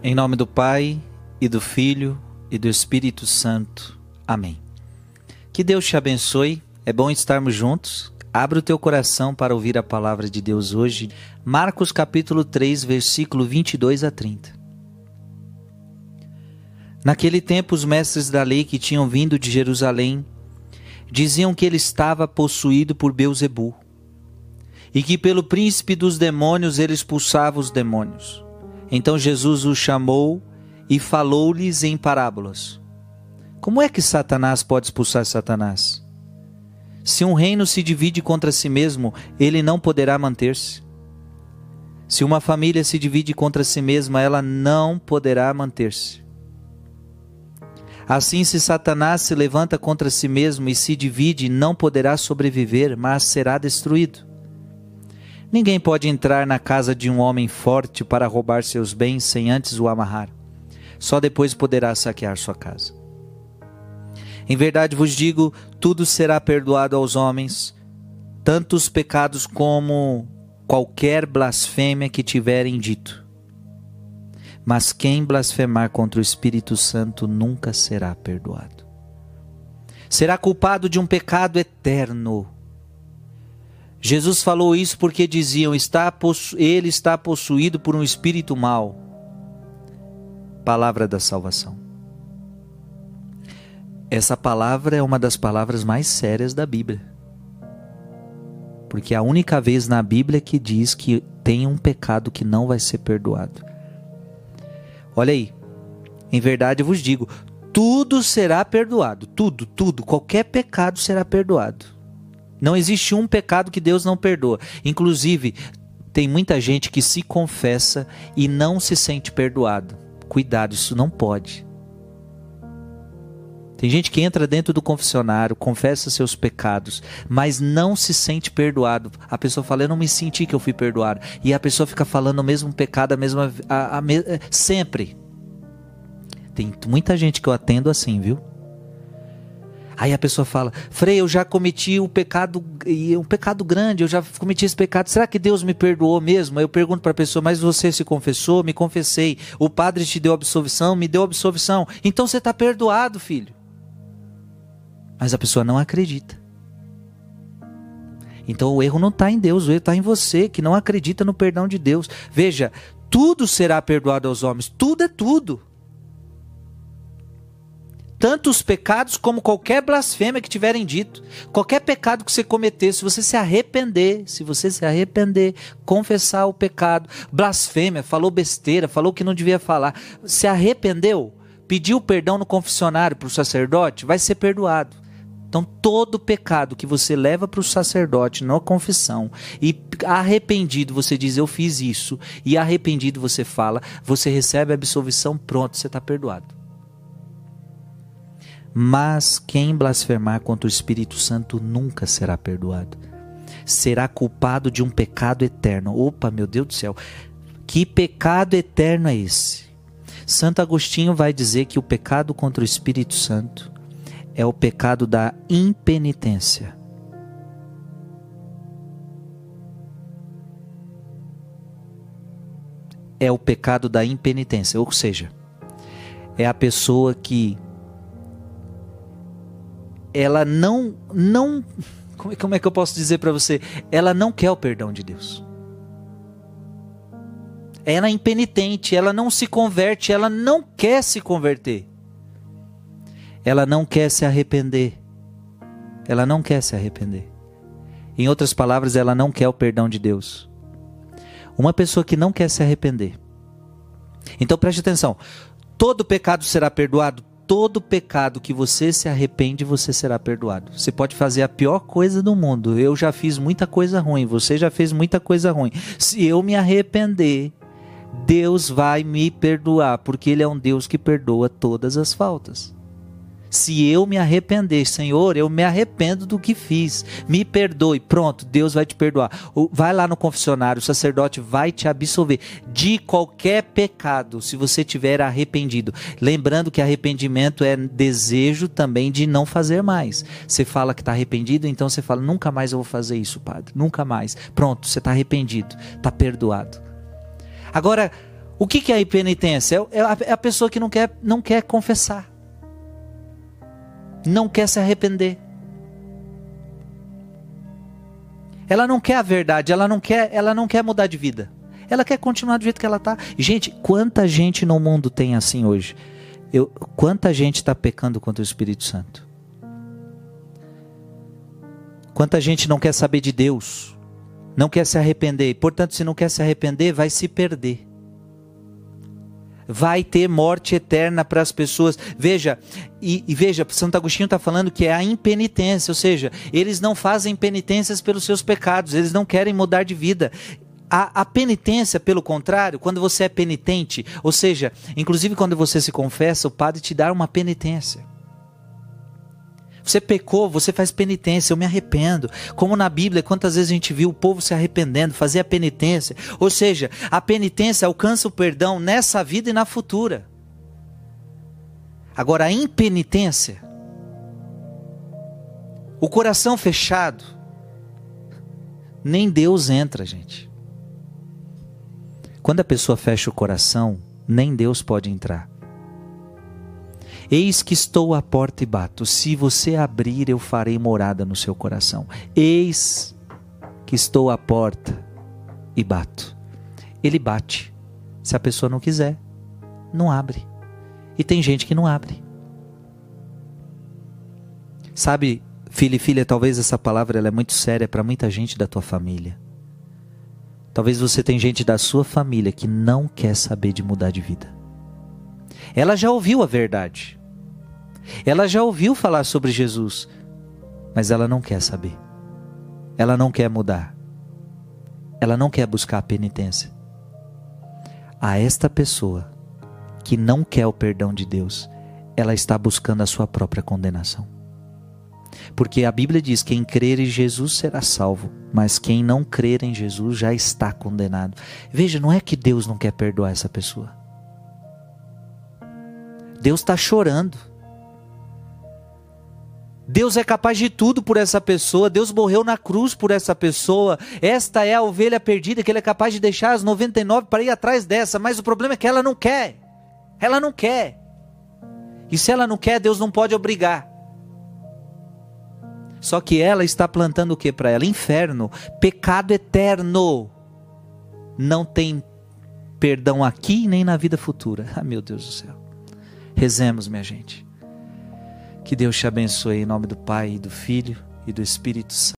Em nome do Pai, e do Filho, e do Espírito Santo. Amém. Que Deus te abençoe. É bom estarmos juntos. Abra o teu coração para ouvir a palavra de Deus hoje. Marcos capítulo 3, versículo 22 a 30. Naquele tempo, os mestres da lei que tinham vindo de Jerusalém diziam que ele estava possuído por Beuzebu e que pelo príncipe dos demônios ele expulsava os demônios. Então Jesus os chamou e falou-lhes em parábolas. Como é que Satanás pode expulsar Satanás? Se um reino se divide contra si mesmo, ele não poderá manter-se. Se uma família se divide contra si mesma, ela não poderá manter-se. Assim, se Satanás se levanta contra si mesmo e se divide, não poderá sobreviver, mas será destruído. Ninguém pode entrar na casa de um homem forte para roubar seus bens sem antes o amarrar. Só depois poderá saquear sua casa. Em verdade vos digo: tudo será perdoado aos homens, tanto os pecados como qualquer blasfêmia que tiverem dito. Mas quem blasfemar contra o Espírito Santo nunca será perdoado. Será culpado de um pecado eterno Jesus falou isso porque diziam: está ele está possuído por um espírito mau. Palavra da salvação. Essa palavra é uma das palavras mais sérias da Bíblia. Porque é a única vez na Bíblia que diz que tem um pecado que não vai ser perdoado. Olha aí. Em verdade eu vos digo: tudo será perdoado. Tudo, tudo. Qualquer pecado será perdoado não existe um pecado que Deus não perdoa. Inclusive, tem muita gente que se confessa e não se sente perdoado. Cuidado, isso não pode. Tem gente que entra dentro do confessionário, confessa seus pecados, mas não se sente perdoado. A pessoa fala, eu não me senti que eu fui perdoado. E a pessoa fica falando o mesmo pecado, a mesma. A, a, a, sempre. Tem muita gente que eu atendo assim, viu? Aí a pessoa fala: Frei, eu já cometi um pecado, um pecado grande, eu já cometi esse pecado. Será que Deus me perdoou mesmo? Aí eu pergunto para a pessoa: Mas você se confessou? Me confessei. O padre te deu absolvição? Me deu absolvição. Então você está perdoado, filho. Mas a pessoa não acredita. Então o erro não está em Deus, o erro está em você que não acredita no perdão de Deus. Veja, tudo será perdoado aos homens, tudo é tudo tanto os pecados como qualquer blasfêmia que tiverem dito. Qualquer pecado que você cometer, se você se arrepender, se você se arrepender, confessar o pecado, blasfêmia, falou besteira, falou que não devia falar, se arrependeu, pediu perdão no confessionário para o sacerdote, vai ser perdoado. Então, todo pecado que você leva para o sacerdote na confissão e arrependido você diz eu fiz isso, e arrependido você fala, você recebe a absolvição, pronto, você está perdoado. Mas quem blasfemar contra o Espírito Santo nunca será perdoado. Será culpado de um pecado eterno. Opa, meu Deus do céu. Que pecado eterno é esse? Santo Agostinho vai dizer que o pecado contra o Espírito Santo é o pecado da impenitência. É o pecado da impenitência, ou seja, é a pessoa que ela não não como é que eu posso dizer para você? Ela não quer o perdão de Deus. Ela é impenitente, ela não se converte, ela não quer se converter. Ela não quer se arrepender. Ela não quer se arrepender. Em outras palavras, ela não quer o perdão de Deus. Uma pessoa que não quer se arrepender. Então preste atenção: todo pecado será perdoado? Todo pecado que você se arrepende, você será perdoado. Você pode fazer a pior coisa do mundo. Eu já fiz muita coisa ruim, você já fez muita coisa ruim. Se eu me arrepender, Deus vai me perdoar, porque Ele é um Deus que perdoa todas as faltas. Se eu me arrepender, Senhor, eu me arrependo do que fiz, me perdoe, pronto, Deus vai te perdoar. Vai lá no confessionário, o sacerdote vai te absolver de qualquer pecado, se você tiver arrependido. Lembrando que arrependimento é desejo também de não fazer mais. Você fala que está arrependido, então você fala: nunca mais eu vou fazer isso, Padre, nunca mais. Pronto, você está arrependido, está perdoado. Agora, O que, é a impenitência? É, é é a pessoa que não quer, não quer confessar, não quer se arrepender. Ela não quer a verdade, ela não quer, ela não quer mudar de vida. Ela quer continuar do jeito que ela está. Gente, quanta gente no mundo tem assim hoje? Eu, quanta gente está pecando contra o Espírito Santo? Quanta gente não quer saber de Deus? Não quer se arrepender. Portanto, se não quer se arrepender, vai se perder vai ter morte eterna para as pessoas. Veja, e, e, veja, Santo Agostinho está falando que é a impenitência, ou seja, eles não fazem penitências pelos seus pecados, eles não querem mudar de vida. A, a, penitência, pelo contrário, quando você é penitente, ou seja, inclusive quando você se confessa, o padre te dá uma penitência. Você pecou, você faz penitência, eu me arrependo. Como na Bíblia, quantas vezes a gente viu o povo se arrependendo, fazer a penitência. Ou seja, a penitência alcança o perdão nessa vida e na futura. Agora, a impenitência, o coração fechado, nem Deus entra, gente. Quando a pessoa fecha o coração, nem Deus pode entrar. Eis que estou à porta e bato. Se você abrir, eu farei morada no seu coração. Eis que estou à porta e bato. Ele bate. Se a pessoa não quiser, não abre. E tem gente que não abre. Sabe, filho e filha, talvez essa palavra ela é muito séria para muita gente da tua família. Talvez você tenha gente da sua família que não quer saber de mudar de vida. Ela já ouviu a verdade. Ela já ouviu falar sobre Jesus, mas ela não quer saber. Ela não quer mudar. Ela não quer buscar a penitência. A esta pessoa que não quer o perdão de Deus, ela está buscando a sua própria condenação. Porque a Bíblia diz: quem crer em Jesus será salvo, mas quem não crer em Jesus já está condenado. Veja, não é que Deus não quer perdoar essa pessoa. Deus está chorando. Deus é capaz de tudo por essa pessoa, Deus morreu na cruz por essa pessoa. Esta é a ovelha perdida que ele é capaz de deixar as 99 para ir atrás dessa, mas o problema é que ela não quer. Ela não quer. E se ela não quer, Deus não pode obrigar. Só que ela está plantando o que para ela? Inferno, pecado eterno. Não tem perdão aqui nem na vida futura. Ah, meu Deus do céu. Rezemos, minha gente. Que Deus te abençoe em nome do Pai, do Filho e do Espírito Santo.